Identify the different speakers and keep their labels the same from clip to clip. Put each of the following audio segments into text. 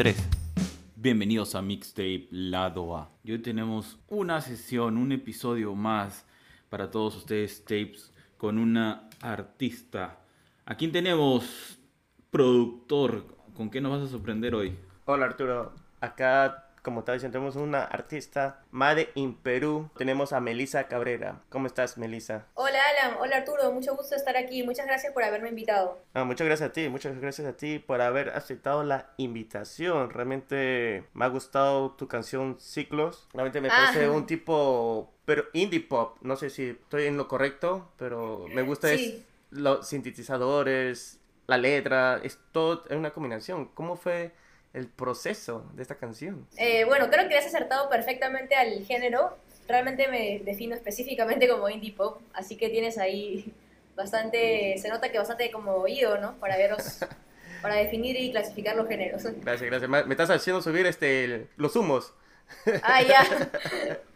Speaker 1: 3. Bienvenidos a Mixtape Lado A. Y hoy tenemos una sesión, un episodio más para todos ustedes, tapes, con una artista. ¿A quién tenemos? Productor, ¿con qué nos vas a sorprender hoy?
Speaker 2: Hola Arturo, acá como estaba diciendo, tenemos una artista, Made in Perú. Tenemos a Melisa Cabrera. ¿Cómo estás, Melisa?
Speaker 3: Hola, Alan. Hola, Arturo. Mucho gusto estar aquí. Muchas gracias por haberme invitado.
Speaker 2: Ah, muchas gracias a ti. Muchas gracias a ti por haber aceptado la invitación. Realmente me ha gustado tu canción Ciclos. Realmente me parece un tipo, pero indie pop. No sé si estoy en lo correcto, pero me gusta los sintetizadores, la letra. Es todo en una combinación. ¿Cómo fue? El proceso de esta canción?
Speaker 3: Eh, bueno, creo que has acertado perfectamente al género. Realmente me defino específicamente como indie pop, así que tienes ahí bastante, se nota que bastante como oído, ¿no? Para veros, para definir y clasificar los géneros.
Speaker 2: Gracias, gracias. Me estás haciendo subir este, los humos.
Speaker 3: Ah, ya.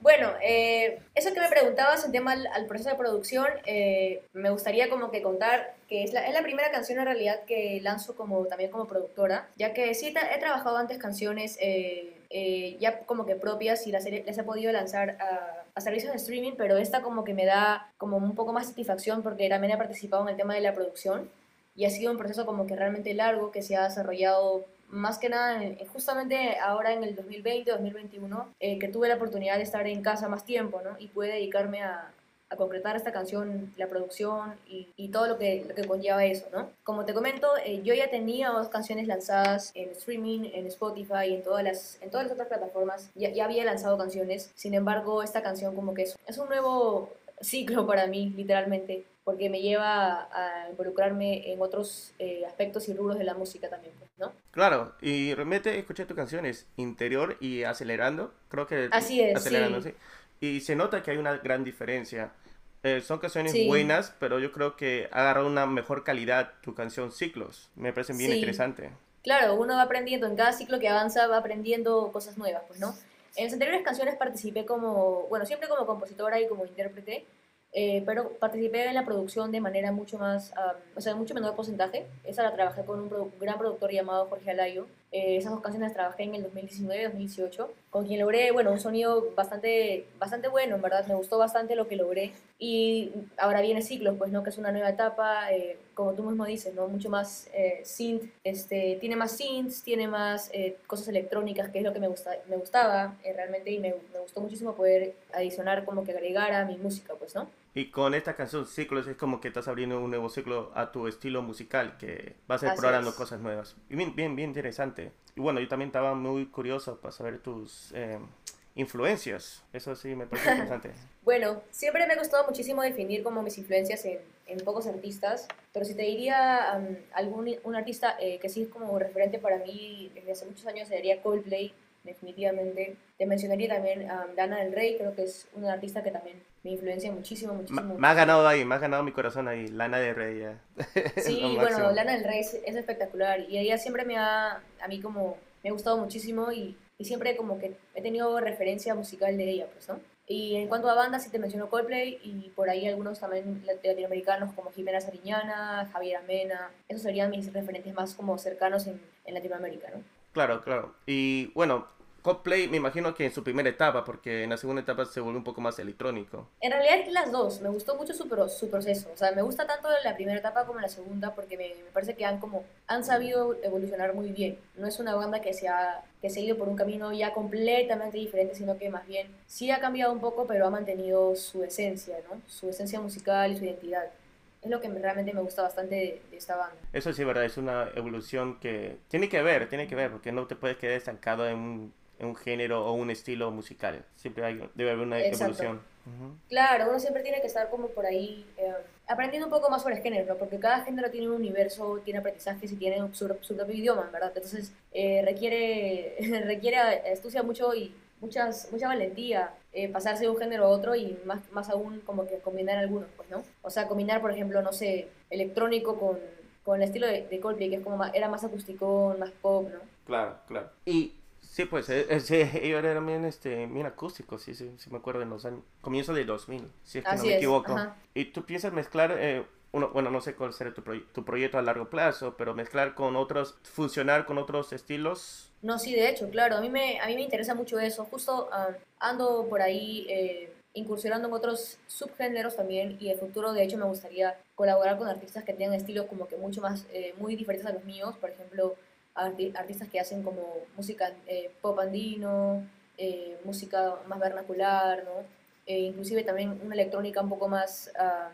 Speaker 3: Bueno, eh, eso que me preguntabas en tema al, proceso de producción, eh, me gustaría como que contar que es la, es la, primera canción en realidad que lanzo como, también como productora, ya que sí he trabajado antes canciones eh, ya como que propias y las, las he podido lanzar a, a, servicios de streaming, pero esta como que me da como un poco más satisfacción porque también he participado en el tema de la producción y ha sido un proceso como que realmente largo que se ha desarrollado más que nada, justamente ahora en el 2020, 2021, eh, que tuve la oportunidad de estar en casa más tiempo, ¿no? Y pude dedicarme a, a concretar esta canción, la producción y, y todo lo que, lo que, conlleva eso, ¿no? Como te comento, eh, yo ya tenía dos canciones lanzadas en streaming, en Spotify en todas las, en todas las otras plataformas, ya, ya había lanzado canciones, sin embargo, esta canción como que es, es un nuevo ciclo para mí, literalmente, porque me lleva a involucrarme en otros eh, aspectos y rubros de la música también, pues, ¿no?
Speaker 2: Claro, y realmente escuché tus canciones, Interior y Acelerando, creo que...
Speaker 3: Así es,
Speaker 2: Acelerando, sí. Y se nota que hay una gran diferencia. Eh, son canciones buenas, pero yo creo que ha agarrado una mejor calidad tu canción Ciclos. Me parece bien interesante.
Speaker 3: Claro, uno va aprendiendo, en cada ciclo que avanza va aprendiendo cosas nuevas, pues, ¿no? En las anteriores canciones participé como, bueno, siempre como compositora y como intérprete, eh, pero participé en la producción de manera mucho más, o sea, mucho menor porcentaje. Esa la trabajé con un, gran productor llamado Jorge Alayo. Eh, esas dos canciones trabajé en el 2019-2018, con quien logré, bueno, un sonido bastante, bastante bueno, en verdad, me gustó bastante lo que logré. Y ahora viene Ciclos, pues, ¿no? Que es una nueva etapa, eh, como tú mismo dices, ¿no? Mucho más synth, este, tiene más synths, tiene más cosas electrónicas, que es lo que me, gusta, me gustaba realmente, y me, me gustó muchísimo poder adicionar, como que agregar a mi música, pues, ¿no?
Speaker 2: Y con esta canción Ciclos es como que estás abriendo un nuevo ciclo a tu estilo musical, que vas explorando cosas nuevas. Y bien, bien, bien interesante. Y bueno, yo también estaba muy curioso para saber tus eh, influencias. Eso sí me parece interesante.
Speaker 3: bueno, siempre me ha gustado muchísimo definir como mis influencias en, en pocos artistas, pero si te diría algún un artista eh, que sí es como referente para mí desde hace muchos años sería Coldplay definitivamente. Te mencionaría también a Lana del Rey, creo que es una artista que también me influencia muchísimo, muchísimo.
Speaker 2: Me ha ganado ahí, me ha ganado mi corazón ahí, Lana del Rey. Ya.
Speaker 3: Sí, bueno, Lana del Rey es, espectacular y ella siempre me ha, a mí como, me ha gustado muchísimo y, y siempre como que he tenido referencia musical de ella, pues, ¿no? Y en cuanto a bandas, sí te menciono Coldplay y por ahí algunos también latinoamericanos como Jimena Sariñana, Javier Amena. Esos serían mis referentes más como cercanos en, en Latinoamérica, ¿no?
Speaker 2: Claro, claro. Y bueno, Coldplay me imagino que en su primera etapa, porque en la segunda etapa se volvió un poco más electrónico.
Speaker 3: En realidad las dos, me gustó mucho su, su proceso, o sea, me gusta tanto la primera etapa como la segunda porque me, parece que han como han sabido evolucionar muy bien. No es una banda que se ha que se ha ido por un camino ya completamente diferente, sino que más bien sí ha cambiado un poco, pero ha mantenido su esencia, ¿no? Su esencia musical y su identidad es lo que realmente me gusta bastante de, esta banda.
Speaker 2: Eso sí, verdad, es una evolución que tiene que ver, tiene que ver, porque no te puedes quedar estancado en un un género o un estilo musical. Siempre hay, debe haber una evolución.
Speaker 3: Claro, uno siempre tiene que estar como por ahí eh, aprendiendo un poco más sobre el género, porque cada género tiene un universo, tiene aprendizajes y tiene su, propio idioma, ¿verdad? Entonces eh, requiere, requiere astucia mucho y muchas, mucha valentía eh, pasarse de un género a otro y más, más aún como que combinar algunos, pues, ¿no? O sea, combinar, por ejemplo, no sé, electrónico con, con el estilo de, de Coldplay, que es como era más acústico, más pop, ¿no?
Speaker 2: Claro, claro. Y Sí, pues eh, eh, sí, ellos eran bien, este, bien acústicos, sí, sí, sí, me acuerdo en los años, comienzo del 2000, si es que no me equivoco. Y tú piensas mezclar eh, uno, bueno, no sé cuál será tu, tu proyecto a largo plazo, pero mezclar con otros, funcionar con otros estilos.
Speaker 3: No, sí, de hecho, claro, a mí me, a mí me interesa mucho eso. Justo ah, ando por ahí eh, incursionando en otros subgéneros también y en el futuro, de hecho, me gustaría colaborar con artistas que tengan estilos como que mucho más, eh, muy diferentes a los míos. Por ejemplo, artistas que hacen como música eh, pop andino, música más vernacular, ¿no? inclusive también una electrónica un poco más... Ah,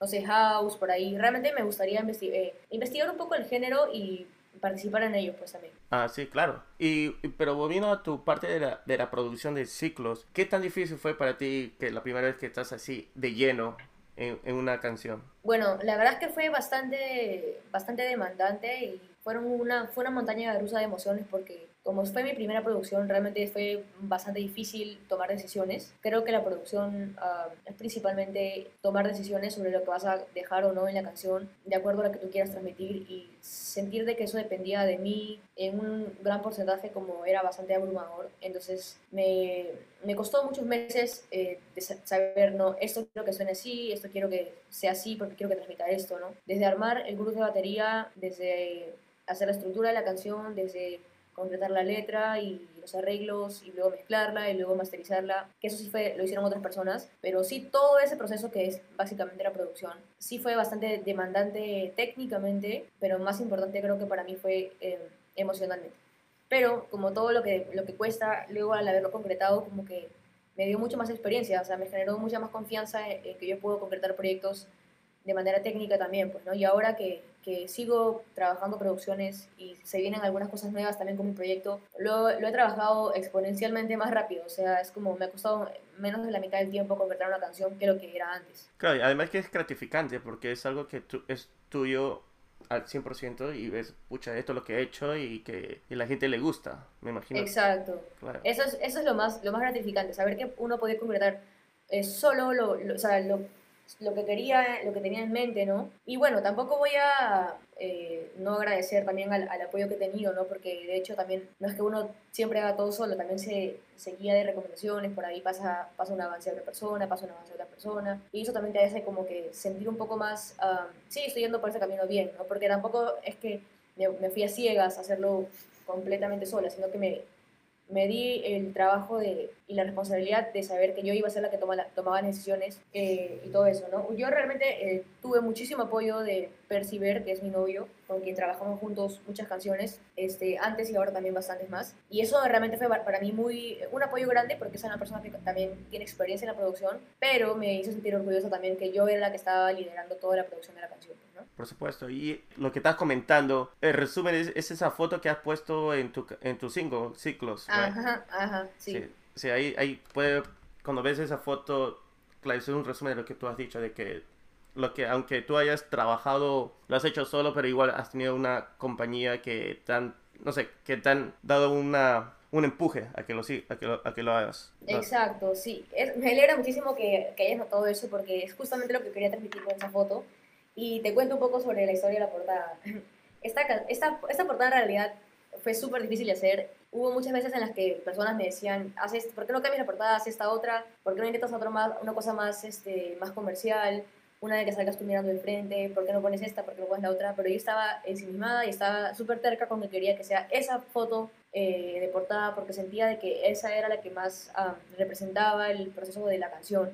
Speaker 3: no sé, house, por ahí. Realmente me gustaría eh, investigar un poco el género y participar en ello, pues también.
Speaker 2: Ah, sí, claro. Y, pero volviendo a tu parte de la, de la producción de ciclos, ¿qué tan difícil fue para ti que la primera vez que estás así de lleno en, en una canción?
Speaker 3: Bueno, la verdad es que fue bastante, bastante demandante y fueron una, fue una montaña rusa de emociones porque como fue mi primera producción, realmente fue bastante difícil tomar decisiones. Creo que la producción ah, es principalmente tomar decisiones sobre lo que vas a dejar o no en la canción, de acuerdo a lo que tú quieras transmitir y sentir de que eso dependía de mí en un gran porcentaje como era bastante abrumador. Entonces me, me costó muchos meses eh, de saber, no, esto quiero que suene así, esto quiero que sea así porque quiero que transmita esto, ¿no? Desde armar el grupo de batería, desde hacer la estructura de la canción, desde concretar la letra y los arreglos y luego mezclarla y luego masterizarla, que eso sí fue, lo hicieron otras personas, pero sí todo ese proceso que es básicamente la producción, sí fue bastante demandante técnicamente, pero más importante creo que para mí fue eh, emocionalmente. Pero como todo lo que, lo que cuesta, luego al haberlo concretado, como que me dio mucho más experiencia, o sea, me generó mucha más confianza en, en que yo puedo concretar proyectos de manera técnica también, pues, ¿no? Y ahora que, sigo trabajando producciones y se vienen algunas cosas nuevas también con mi proyecto, lo, lo, he trabajado exponencialmente más rápido, o sea, es como me ha costado menos de la mitad del tiempo concretar una canción que lo que era antes.
Speaker 2: Claro, y además que es gratificante porque es algo que es tuyo al 100% y ves, pucha, esto es lo que he hecho y que y la gente le gusta, me imagino.
Speaker 3: Exacto. Claro. Eso, es, eso es lo más, lo más gratificante, saber que uno puede concretar eh, solo lo, lo, o sea, lo lo que quería, lo que tenía en mente, ¿no? Y bueno, tampoco voy a eh, no agradecer también al, apoyo que he tenido, ¿no? Porque de hecho también no es que uno siempre haga todo solo, también se, se guía de recomendaciones, por ahí pasa, pasa un avance de otra persona, pasa un avance de otra persona, y eso también te hace como que sentir un poco más, sí, estoy yendo por ese camino bien, ¿no? Porque tampoco es que me, me fui a ciegas a hacerlo completamente sola, sino que me, me di el trabajo de, y la responsabilidad de saber que yo iba a ser la que toma tomaba decisiones eh, y todo eso, ¿no? Yo realmente eh, tuve muchísimo apoyo de Perciber, que es mi novio, con quien trabajamos juntos muchas canciones, este, antes y ahora también bastantes más. Y eso realmente fue para mí muy, un apoyo grande porque es una persona que también tiene experiencia en la producción, pero me hizo sentir orgulloso también que yo era la que estaba liderando toda la producción de la canción. ¿No?
Speaker 2: Por supuesto, y lo que estás comentando, el resumen es, esa foto que has puesto en tu, en tu single, Ciclos.
Speaker 3: Ajá, ajá, sí.
Speaker 2: Sí, ahí, ahí puede, cuando ves esa foto, claro, es un resumen de lo que tú has dicho, de que lo que aunque tú hayas trabajado, lo has hecho solo, pero igual has tenido una compañía que te han, no sé, que te han dado una, un empuje a que lo, a que lo, a que lo hagas.
Speaker 3: Exacto, sí. me alegra muchísimo que, que, hayas notado eso porque es justamente lo que quería transmitir con esa foto. Y te cuento un poco sobre la historia de la portada. Esta, esta, esta portada en realidad fue súper difícil de hacer. Hubo muchas veces en las que personas me decían, ¿Haces, ¿por qué no cambias la portada? Haz esta otra. ¿Por qué no intentas otro más, una cosa más, este, más comercial? Una de que salgas tú mirando de frente. ¿Por qué no pones esta? ¿Por qué no pones la otra? Pero yo estaba ensimismada y estaba súper terca con que quería que sea esa foto eh, de portada porque sentía de que esa era la que más ah, representaba el proceso de la canción.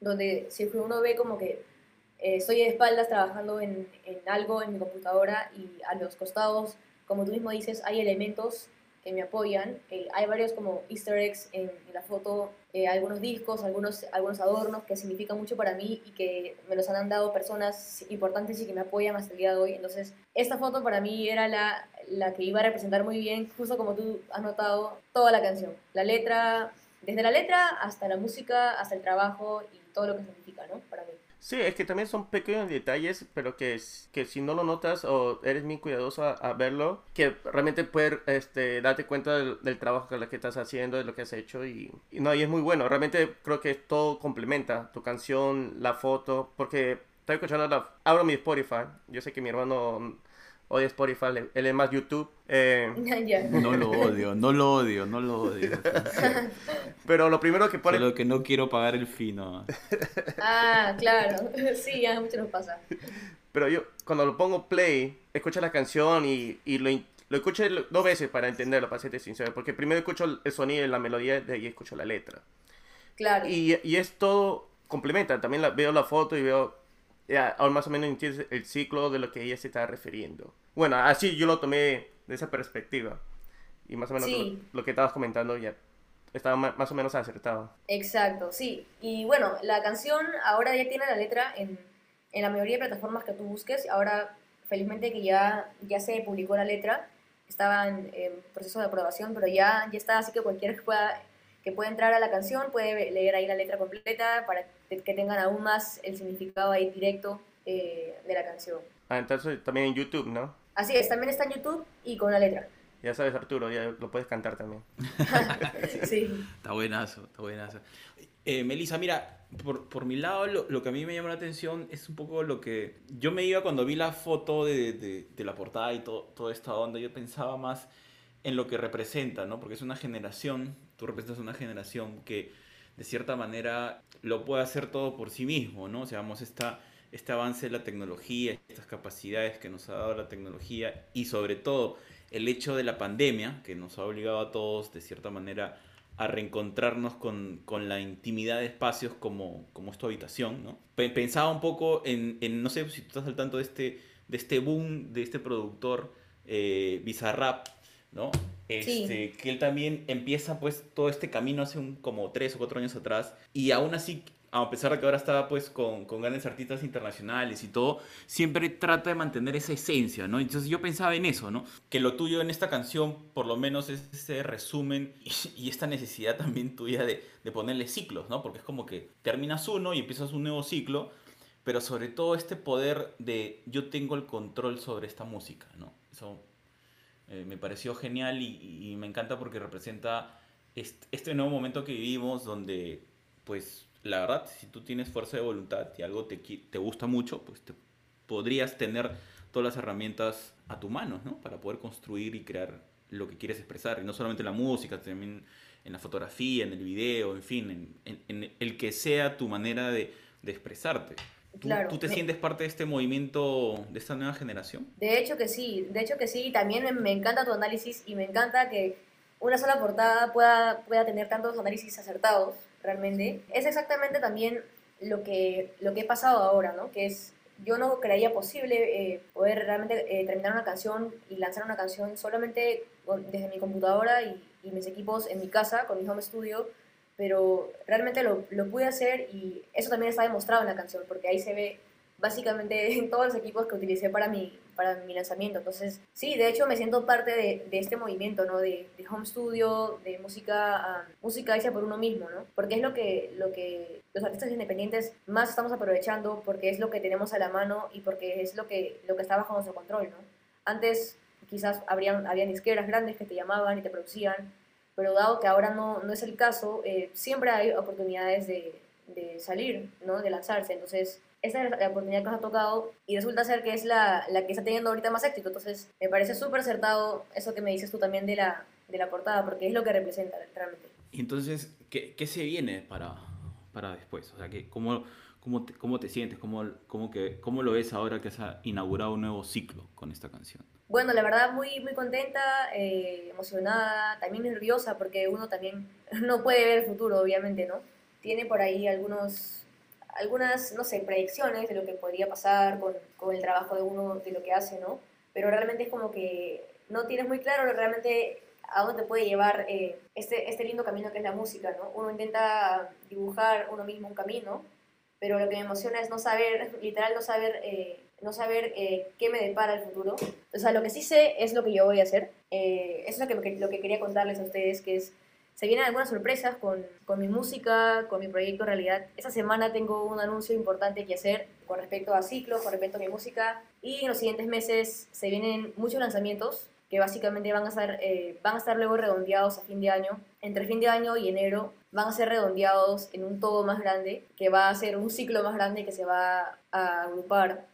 Speaker 3: Donde si uno ve como que eh, estoy de espaldas trabajando en, en algo en mi computadora y a los costados como tú mismo dices, hay elementos que me apoyan. Eh, hay varios como easter eggs en, la foto, eh, algunos discos, algunos, algunos adornos que significan mucho para mí y que me los han dado personas importantes y que me apoyan hasta el día de hoy. Entonces, esta foto para mí era la, la que iba a representar muy bien, justo como tú has notado, toda la canción. La letra, desde la letra hasta la música, hasta el trabajo y todo lo que significa, ¿no? Para.
Speaker 2: Sí, es que también son pequeños detalles, pero que, que si no lo notas o eres muy cuidadoso a, verlo, que realmente puedes este, darte cuenta del, trabajo que, que estás haciendo, de lo que has hecho y, no, y es muy bueno. Realmente creo que todo complementa tu canción, la foto, porque estoy escuchando, la, abro mi Spotify, yo sé que mi hermano odia Spotify, él es más YouTube. Eh,
Speaker 1: no lo odio, no lo odio, no lo odio.
Speaker 2: Pero lo primero que pone...
Speaker 1: Solo que no quiero pagar el fino.
Speaker 3: ah, claro. Sí, a mucho nos pasa.
Speaker 2: Pero yo, cuando lo pongo play, escucho la canción y, y lo, lo escucho dos veces para entenderlo, para serte sincero. Porque primero escucho el sonido y la melodía, de ahí escucho la letra.
Speaker 3: Claro.
Speaker 2: Y, y es todo complementa. También la, veo la foto y veo ya, ahora más o menos entiendes el ciclo de lo que ella se está refiriendo. Bueno, así yo lo tomé de esa perspectiva. Y más o menos lo, que estabas comentando ya estaba más o menos acertado.
Speaker 3: Exacto, sí. Y bueno, la canción ahora ya tiene la letra en, en la mayoría de plataformas que tú busques. Ahora, felizmente que ya, ya se publicó la letra. Estaba en, proceso de aprobación, pero ya, ya está, así que cualquiera que pueda que puede entrar a la canción, puede leer ahí la letra completa para que tengan aún más el significado ahí directo eh, de la canción.
Speaker 2: Ah, entonces también en YouTube, ¿no?
Speaker 3: Así es, también está en YouTube y con la letra.
Speaker 2: Ya sabes, Arturo, ya lo puedes cantar también.
Speaker 3: sí.
Speaker 1: Está buenazo, está buenazo. Eh, Melissa, mira, por, por mi lado, lo, lo, que a mí me llamó la atención es un poco lo que yo me iba cuando vi la foto de, de, de la portada y todo, toda esta onda, yo pensaba más en lo que representa, ¿no? Porque es una generación tú representas una generación que de cierta manera lo puede hacer todo por sí mismo, ¿no? O sea, vamos, esta, este avance de la tecnología, estas capacidades que nos ha dado la tecnología y sobre todo el hecho de la pandemia, que nos ha obligado a todos de cierta manera a reencontrarnos con, con la intimidad de espacios como, como tu habitación, ¿no? Pensaba un poco en, en, no sé si tú estás al tanto de este, de este boom, de este productor eh, Bizarrap, ¿no? Este, Que él también empieza pues todo este camino hace un, como tres o cuatro años atrás y aún así, a pesar de que ahora estaba pues con, con grandes artistas internacionales y todo, siempre trata de mantener esa esencia, ¿no? Entonces yo pensaba en eso, ¿no? Que lo tuyo en esta canción por lo menos es ese resumen y, esta necesidad también tuya de, de ponerle ciclos, ¿no? Porque es como que terminas uno y empiezas un nuevo ciclo, pero sobre todo este poder de yo tengo el control sobre esta música, ¿no? Eso eh, me pareció genial y, me encanta porque representa este, nuevo momento que vivimos donde, pues, la verdad, si tú tienes fuerza de voluntad y algo te, te gusta mucho, pues te podrías tener todas las herramientas a tu mano, ¿no? Para poder construir y crear lo que quieres expresar. Y no solamente en la música, también en la fotografía, en el video, en fin, en, el que sea tu manera de, de expresarte. ¿Tú, te sientes parte de este movimiento, de esta nueva generación?
Speaker 3: De hecho que sí, de hecho que sí. También me, encanta tu análisis y me encanta que una sola portada pueda, pueda tener tantos análisis acertados, realmente. Es exactamente también lo que, lo que he pasado ahora, ¿no? Que es, yo no creía posible eh, poder realmente eh, terminar una canción y lanzar una canción solamente desde mi computadora y, y mis equipos en mi casa, con mi home studio, pero realmente lo, lo, pude hacer y eso también está demostrado en la canción, porque ahí se ve básicamente en todos los equipos que utilicé para mi, para mi lanzamiento. Entonces, sí, de hecho me siento parte de, de este movimiento, ¿no? De, de, home studio, de música, música hecha por uno mismo, ¿no? Porque es lo que, lo que los artistas independientes más estamos aprovechando, porque es lo que tenemos a la mano y porque es lo que, lo que está bajo nuestro control, ¿no? Antes quizás habrían, habían disqueras grandes que te llamaban y te producían, pero dado que ahora no, no es el caso, eh, siempre hay oportunidades de, de, salir, ¿no? de lanzarse. Entonces, esa es la oportunidad que nos ha tocado y resulta ser que es la, la que está teniendo ahorita más éxito. Entonces, me parece súper acertado eso que me dices tú también de la, de la portada, porque es lo que representa realmente.
Speaker 1: Y entonces, ¿qué, qué se viene para, para después? O sea, que, ¿cómo, cómo, te, cómo te sientes? ¿Cómo, cómo, que, ¿Cómo lo ves ahora que has inaugurado un nuevo ciclo con esta canción?
Speaker 3: Bueno, la verdad muy, muy contenta, eh, emocionada, también nerviosa porque uno también no puede ver el futuro, obviamente, ¿no? Tiene por ahí algunos, algunas, no sé, predicciones de lo que podría pasar con, con el trabajo de uno, de lo que hace, ¿no? Pero realmente es como que no tienes muy claro realmente a dónde puede llevar eh, este, este lindo camino que es la música, ¿no? Uno intenta dibujar uno mismo un camino, pero lo que me emociona es no saber, literal no saber eh, no saber eh, qué me depara el futuro. O sea, lo que sí sé es lo que yo voy a hacer. Eh, eso es lo que, lo que quería contarles a ustedes, que es, se vienen algunas sorpresas con, con mi música, con mi proyecto en realidad. Esta semana tengo un anuncio importante que hacer con respecto a ciclos, con respecto a mi música. Y en los siguientes meses se vienen muchos lanzamientos que básicamente van a, estar, eh, van a estar luego redondeados a fin de año. Entre fin de año y enero van a ser redondeados en un todo más grande, que va a ser un ciclo más grande que se va a agrupar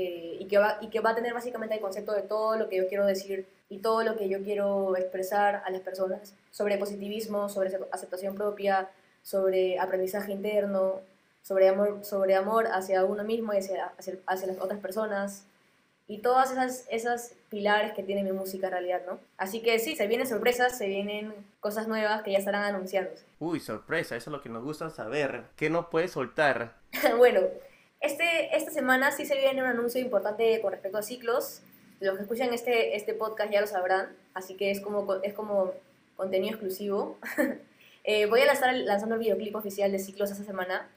Speaker 3: eh, y, que va, y que va a tener básicamente el concepto de todo lo que yo quiero decir y todo lo que yo quiero expresar a las personas sobre positivismo, sobre aceptación propia, sobre aprendizaje interno, sobre amor, sobre amor hacia uno mismo y hacia, hacia, las otras personas y todas esas, esas pilares que tiene mi música en realidad, ¿no? Así que sí, se vienen sorpresas, se vienen cosas nuevas que ya estarán anunciándose.
Speaker 2: Uy, sorpresa, eso es lo que nos gusta saber. ¿Qué no puedes soltar?
Speaker 3: bueno, este, esta semana sí se viene un anuncio importante con respecto a ciclos. Los que escuchan este, este podcast ya lo sabrán, así que es como, es como contenido exclusivo. eh, voy a estar lanzando el videoclip oficial de ciclos esta semana.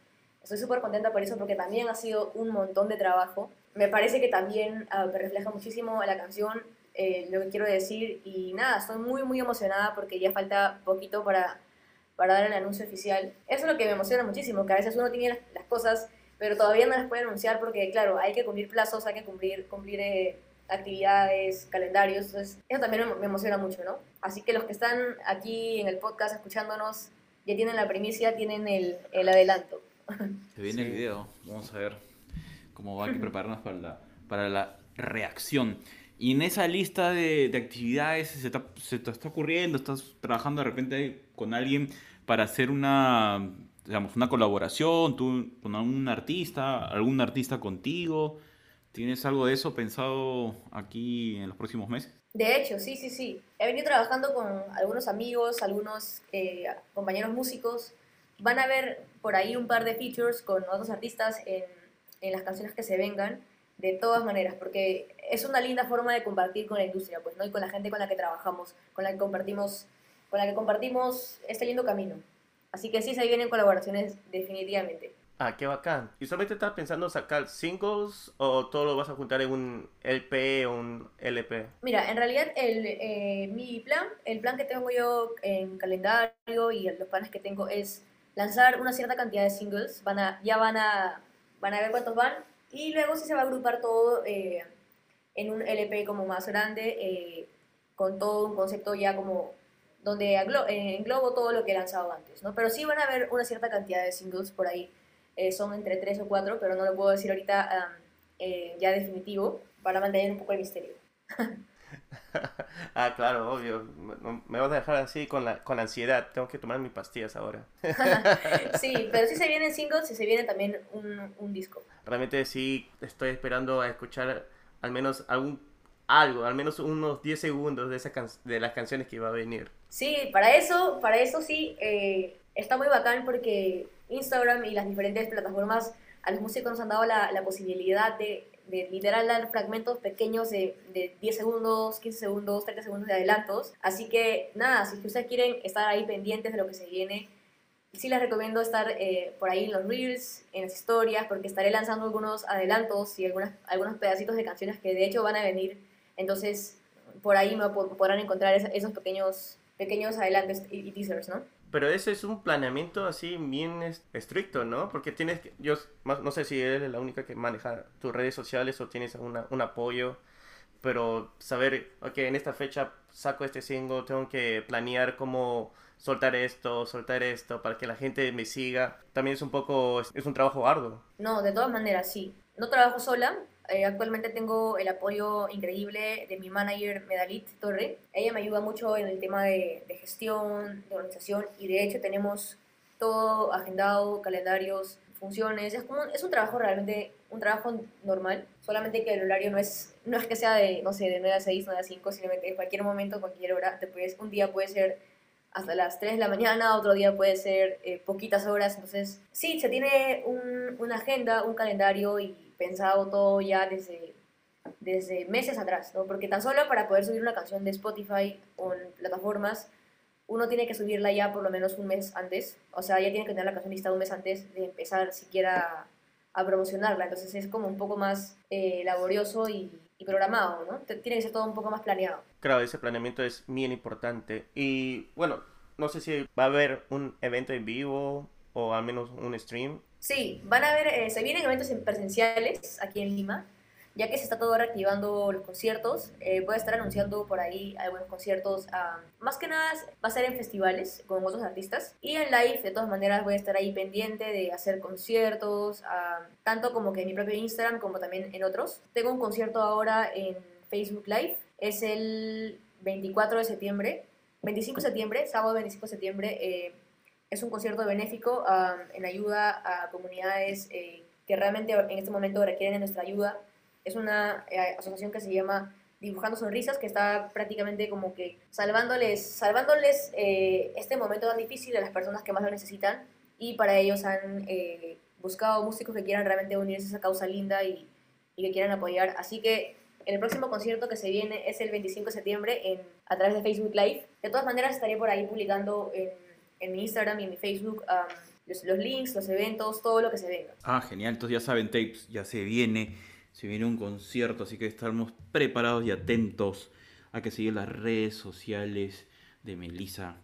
Speaker 3: Estoy súper contenta por eso porque también ha sido un montón de trabajo. Me parece que también uh, me refleja muchísimo la canción, eh, lo que quiero decir. Y nada, estoy muy, muy emocionada porque ya falta poquito para, para dar el anuncio oficial. Eso es lo que me emociona muchísimo, que a veces uno tiene las, las cosas pero todavía no las puede anunciar porque, claro, hay que cumplir plazos, hay que cumplir, cumplir eh, actividades, calendarios, entonces eso también me, emociona mucho, ¿no? Así que los que están aquí en el podcast escuchándonos ya tienen la primicia, tienen el, el adelanto.
Speaker 1: Se viene el video, vamos a ver cómo va, a prepararnos para la, para la reacción. Y en esa lista de, de actividades se, se te está ocurriendo, estás trabajando de repente con alguien para hacer una digamos, una colaboración, tú con algún artista, algún artista contigo. ¿Tienes algo de eso pensado aquí en los próximos meses?
Speaker 3: De hecho, sí, sí, sí. He venido trabajando con algunos amigos, algunos eh, compañeros músicos. Van a ver por ahí un par de features con otros artistas en, en las canciones que se vengan, de todas maneras, porque es una linda forma de compartir con la industria, pues, ¿no? Y con la gente con la que trabajamos, con la que compartimos, con la que compartimos este lindo camino. Así que sí se vienen colaboraciones definitivamente.
Speaker 2: Ah, qué bacán. ¿Y solamente estás pensando sacar singles o todo lo vas a juntar en un LP o un LP?
Speaker 3: Mira, en realidad el, eh, mi plan, el plan que tengo yo en calendario y los planes que tengo es lanzar una cierta cantidad de singles. Van a, ya van a, van a ver cuántos van y luego sí se va a agrupar todo eh, en un LP como más grande eh, con todo un concepto ya como donde eh, englobo todo lo que he lanzado antes, ¿no? Pero sí van a haber una cierta cantidad de singles por ahí, eh, son entre tres o cuatro, pero no lo puedo decir ahorita eh, ya definitivo, para mantener un poco el misterio.
Speaker 2: ah, claro, obvio. Me vas a dejar así con la, con ansiedad. Tengo que tomar mis pastillas ahora.
Speaker 3: sí, pero sí se vienen singles y se viene también un, un disco.
Speaker 2: Realmente sí estoy esperando a escuchar al menos algún algo, al menos unos 10 segundos de, esa de las canciones que iba a venir.
Speaker 3: Sí, para eso, para eso sí, eh, está muy bacán porque Instagram y las diferentes plataformas a los músicos nos han dado la, posibilidad de, de, literal dar fragmentos pequeños de, de, 10 segundos, 15 segundos, 30 segundos de adelantos. Así que nada, si ustedes quieren estar ahí pendientes de lo que se viene, sí les recomiendo estar eh, por ahí en los reels, en las historias, porque estaré lanzando algunos adelantos y algunos pedacitos de canciones que de hecho van a venir entonces, por ahí me podrán encontrar esos pequeños, pequeños adelantes y teasers, ¿no?
Speaker 2: Pero ese es un planeamiento así bien estricto, ¿no? Porque tienes, yo no sé si eres la única que maneja tus redes sociales o tienes un apoyo, pero saber, ok, en esta fecha saco este single, tengo que planear cómo soltar esto, soltar esto, para que la gente me siga, también es un poco, es un trabajo arduo.
Speaker 3: No, de todas maneras, sí. No trabajo sola, eh, actualmente tengo el apoyo increíble de mi manager Medalit Torre. Ella me ayuda mucho en el tema de, gestión, de organización y de hecho tenemos todo agendado, calendarios, funciones. Es, como, es un trabajo realmente, un trabajo normal, solamente que el horario no es, no es que sea de, no sé, de 9 a 6, 9 a 5, sino que en cualquier momento, cualquier hora, te puedes, un día puede ser hasta las 3 de la mañana, otro día puede ser eh, poquitas horas. Entonces, sí, se tiene un, una agenda, un calendario y pensado todo ya desde, desde meses atrás, ¿no? Porque tan solo para poder subir una canción de Spotify o en plataformas, uno tiene que subirla ya por lo menos un mes antes. O sea, ya tiene que tener la canción lista un mes antes de empezar siquiera a promocionarla. Entonces es como un poco más eh, laborioso y, y, programado, ¿no? Tiene que ser todo un poco más planeado.
Speaker 2: Claro, ese planeamiento es bien importante. Y bueno, no sé si va a haber un evento en vivo o al menos un stream
Speaker 3: Sí, van a ver, eh, se vienen eventos presenciales aquí en Lima. ya que se está todo reactivando los conciertos, eh, voy a estar anunciando por ahí algunos conciertos, ah, más que nada va a ser en festivales con otros artistas y en live, de todas maneras voy a estar ahí pendiente de hacer conciertos, ah, tanto como que en mi propio Instagram como también en otros. Tengo un concierto ahora en Facebook Live, es el 24 de septiembre, 25 de septiembre, sábado 25 de septiembre, eh, es un concierto benéfico ah, en ayuda a comunidades eh, que realmente en este momento requieren de nuestra ayuda es una eh, asociación que se llama Dibujando Sonrisas, que está prácticamente como que salvándoles, salvándoles eh, este momento tan difícil a las personas que más lo necesitan. Y para ellos han eh, buscado músicos que quieran realmente unirse a esa causa linda y, y, que quieran apoyar. Así que el próximo concierto que se viene es el 25 de septiembre en, a través de Facebook Live. De todas maneras, estaré por ahí publicando en, en mi Instagram y en mi Facebook. los, los links, los eventos, todo lo que se venga.
Speaker 1: Ah, genial. Entonces ya saben, Tapes, ya se viene se viene un concierto, así que estamos preparados y atentos a que sigan las redes sociales de Melissa.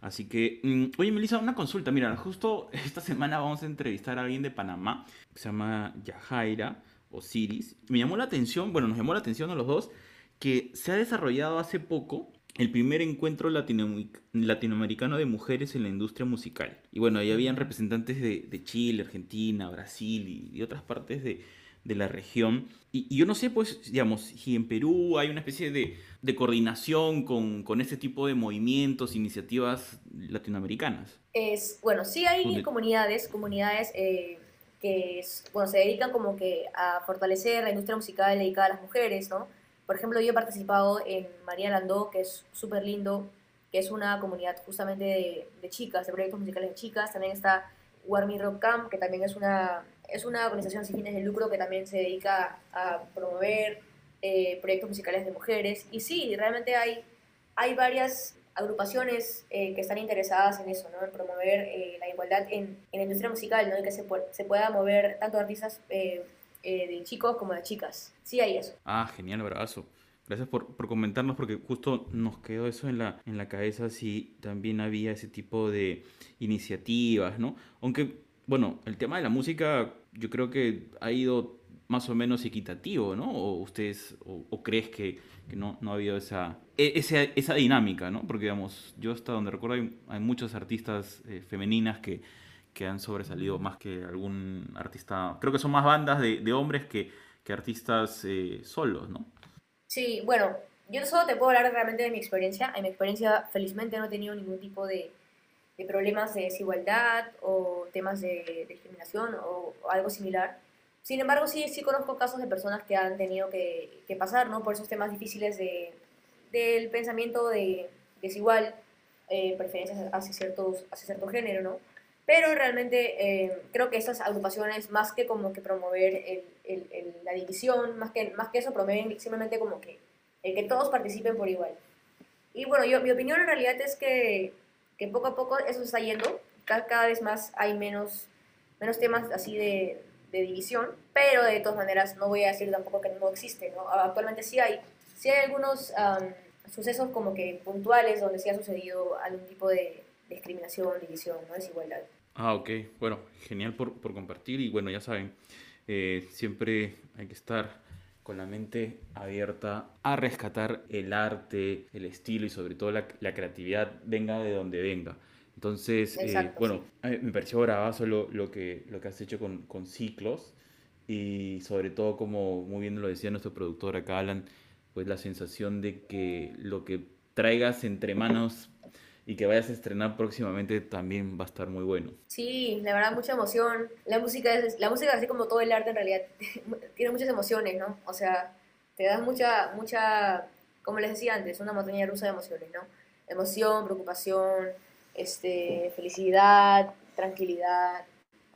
Speaker 1: Así que, mm, oye Melissa, una consulta. Mira, justo esta semana vamos a entrevistar a alguien de Panamá que se llama Yajaira Osiris. Me llamó la atención, bueno, nos llamó la atención a los dos, que se ha desarrollado hace poco el primer encuentro latinoamericano de mujeres en la industria musical. Y bueno, ahí habían representantes de, Chile, Argentina, Brasil y otras partes de, de la región. Y, yo no sé, pues, digamos, si en Perú hay una especie de, de coordinación con, con, este tipo de movimientos, iniciativas latinoamericanas.
Speaker 3: Es, bueno, sí hay comunidades, comunidades eh, que bueno, se dedican como que a fortalecer la industria musical dedicada a las mujeres, ¿no? Por ejemplo, yo he participado en María Landó, que es súper lindo, que es una comunidad justamente de, de, chicas, de proyectos musicales de chicas. También está Warmi Rock Camp, que también es una es una organización sin fines de lucro que también se dedica a promover eh, proyectos musicales de mujeres. Y sí, realmente hay, hay varias agrupaciones eh, que están interesadas en eso, ¿no? en promover eh, la igualdad en, en, la industria musical, ¿no? en que se, se pueda mover tanto artistas de chicos como de chicas. Sí hay eso.
Speaker 1: Ah, genial, abrazo. Gracias por, por, comentarnos porque justo nos quedó eso en la, en la cabeza si también había ese tipo de iniciativas, ¿no? Aunque bueno, el tema de la música yo creo que ha ido más o menos equitativo, ¿no? ¿O ustedes, o, crees que, no, no, ha habido esa, e, esa, esa, dinámica, ¿no? Porque, digamos, yo hasta donde recuerdo hay, hay muchas artistas eh, femeninas que, que han sobresalido más que algún artista, creo que son más bandas de, de hombres que, que artistas eh, solos, ¿no?
Speaker 3: Sí, bueno, yo solo te puedo hablar realmente de mi experiencia. En mi experiencia, felizmente, no he tenido ningún tipo de de problemas de desigualdad o temas de, discriminación o, algo similar. Sin embargo, sí, sí conozco casos de personas que han tenido que, que pasar ¿no? por esos temas difíciles de, del pensamiento de desigual, eh, preferencias hacia, ciertos, hacia cierto género, ¿no? Pero realmente eh, creo que estas agrupaciones, más que como que promover el, el, la división, más que, más que eso, promueven simplemente como que, el que todos participen por igual. Y bueno, yo, mi opinión en realidad es que que poco a poco eso se está yendo, cada, vez más hay menos, menos temas así de, de, división, pero de todas maneras no voy a decir tampoco que no existe, ¿no? Actualmente sí hay, sí hay algunos sucesos como que puntuales donde sí ha sucedido algún tipo de discriminación, división, ¿no? desigualdad.
Speaker 1: Ah, ok, bueno, genial por, por compartir y bueno, ya saben, eh, siempre hay que estar con la mente abierta a rescatar el arte, el estilo y sobre todo la, creatividad, venga de donde venga. Entonces, eh, bueno, me pareció bravazo lo, lo, que, lo que has hecho con, con, ciclos y sobre todo, como muy bien lo decía nuestro productor acá, Alan, pues la sensación de que lo que traigas entre manos y que vayas a estrenar próximamente también va a estar muy bueno.
Speaker 3: Sí, la verdad mucha emoción. La música es, la música así como todo el arte en realidad tiene muchas emociones, ¿no? O sea, te das mucha mucha como les decía antes, una montaña rusa de emociones, ¿no? Emoción, preocupación, este, felicidad, tranquilidad,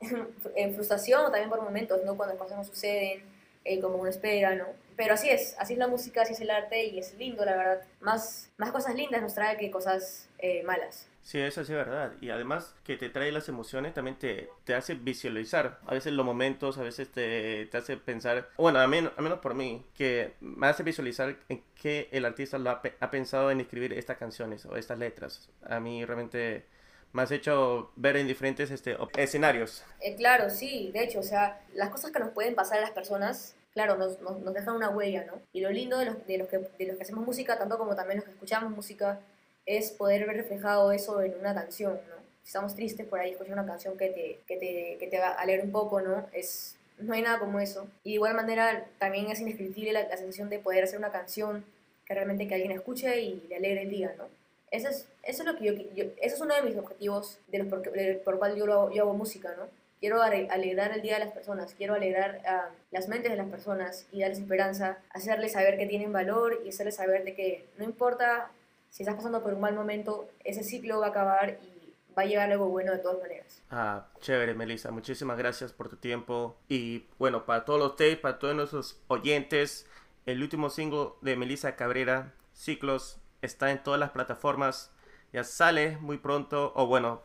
Speaker 3: frustración también por momentos, ¿no? Cuando las cosas no suceden eh, como uno espera, ¿no? Pero así es, así es la música, así es el arte y es lindo, la verdad. Más, más cosas lindas nos trae que cosas eh, malas.
Speaker 2: Sí, eso sí es verdad. Y además que te trae las emociones, también te, te hace visualizar. A veces los momentos, a veces te, te hace pensar, bueno, a menos, a menos por mí, que me hace visualizar en qué el artista lo ha, ha, pensado en escribir estas canciones o estas letras. A mí realmente me has hecho ver en diferentes este, escenarios.
Speaker 3: Eh, claro, sí, de hecho, o sea, las cosas que nos pueden pasar a las personas, claro, nos, nos, dejan una huella, ¿no? Y lo lindo de los, de, los que, de los que hacemos música, tanto como también los que escuchamos música, es poder ver reflejado eso en una canción, ¿no? Si estamos tristes por ahí, escuchar una canción que te, que te, que te alegre un poco, ¿no? Es, no hay nada como eso. Y de igual manera, también es indescriptible la, la sensación de poder hacer una canción que realmente que alguien escuche y le alegre el día, ¿no? Eso es, eso es lo que yo, eso es uno de mis objetivos de los por, por cual yo, lo, yo hago música, ¿no? Quiero alegrar el día de las personas, quiero alegrar uh, las mentes de las personas y darles esperanza, hacerles saber que tienen valor y hacerles saber de que no importa si estás pasando por un mal momento, ese ciclo va a acabar y va a llegar algo bueno de todas maneras.
Speaker 2: Ah, chévere, Melissa. Muchísimas gracias por tu tiempo. Y bueno, para todos los tapes, para todos nuestros oyentes, el último single de Melissa Cabrera, Ciclos, está en todas las plataformas. Ya sale muy pronto, o bueno,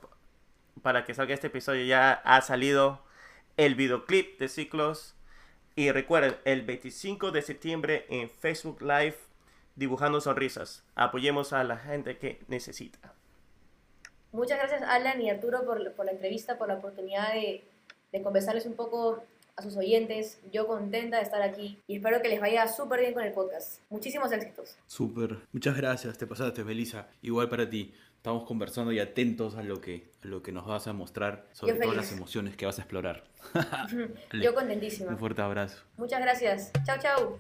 Speaker 2: para que salga este episodio ya ha salido el videoclip de Ciclos. Y recuerden, el 25 de septiembre en Facebook Live, dibujando sonrisas. Apoyemos a la gente que necesita.
Speaker 3: Muchas gracias Alan y Arturo por, por la entrevista, por la oportunidad de, de conversarles un poco a sus oyentes. Yo contenta de estar aquí y espero que les vaya súper bien con el podcast. Muchísimos éxitos.
Speaker 1: Súper. Muchas gracias. Te pasaste, Melissa. Igual para ti. Estamos conversando y atentos a lo que, a lo que nos vas a mostrar sobre todas las emociones que vas a explorar.
Speaker 3: Yo contentísima.
Speaker 1: Un fuerte abrazo.
Speaker 3: Muchas gracias. Chao, chao.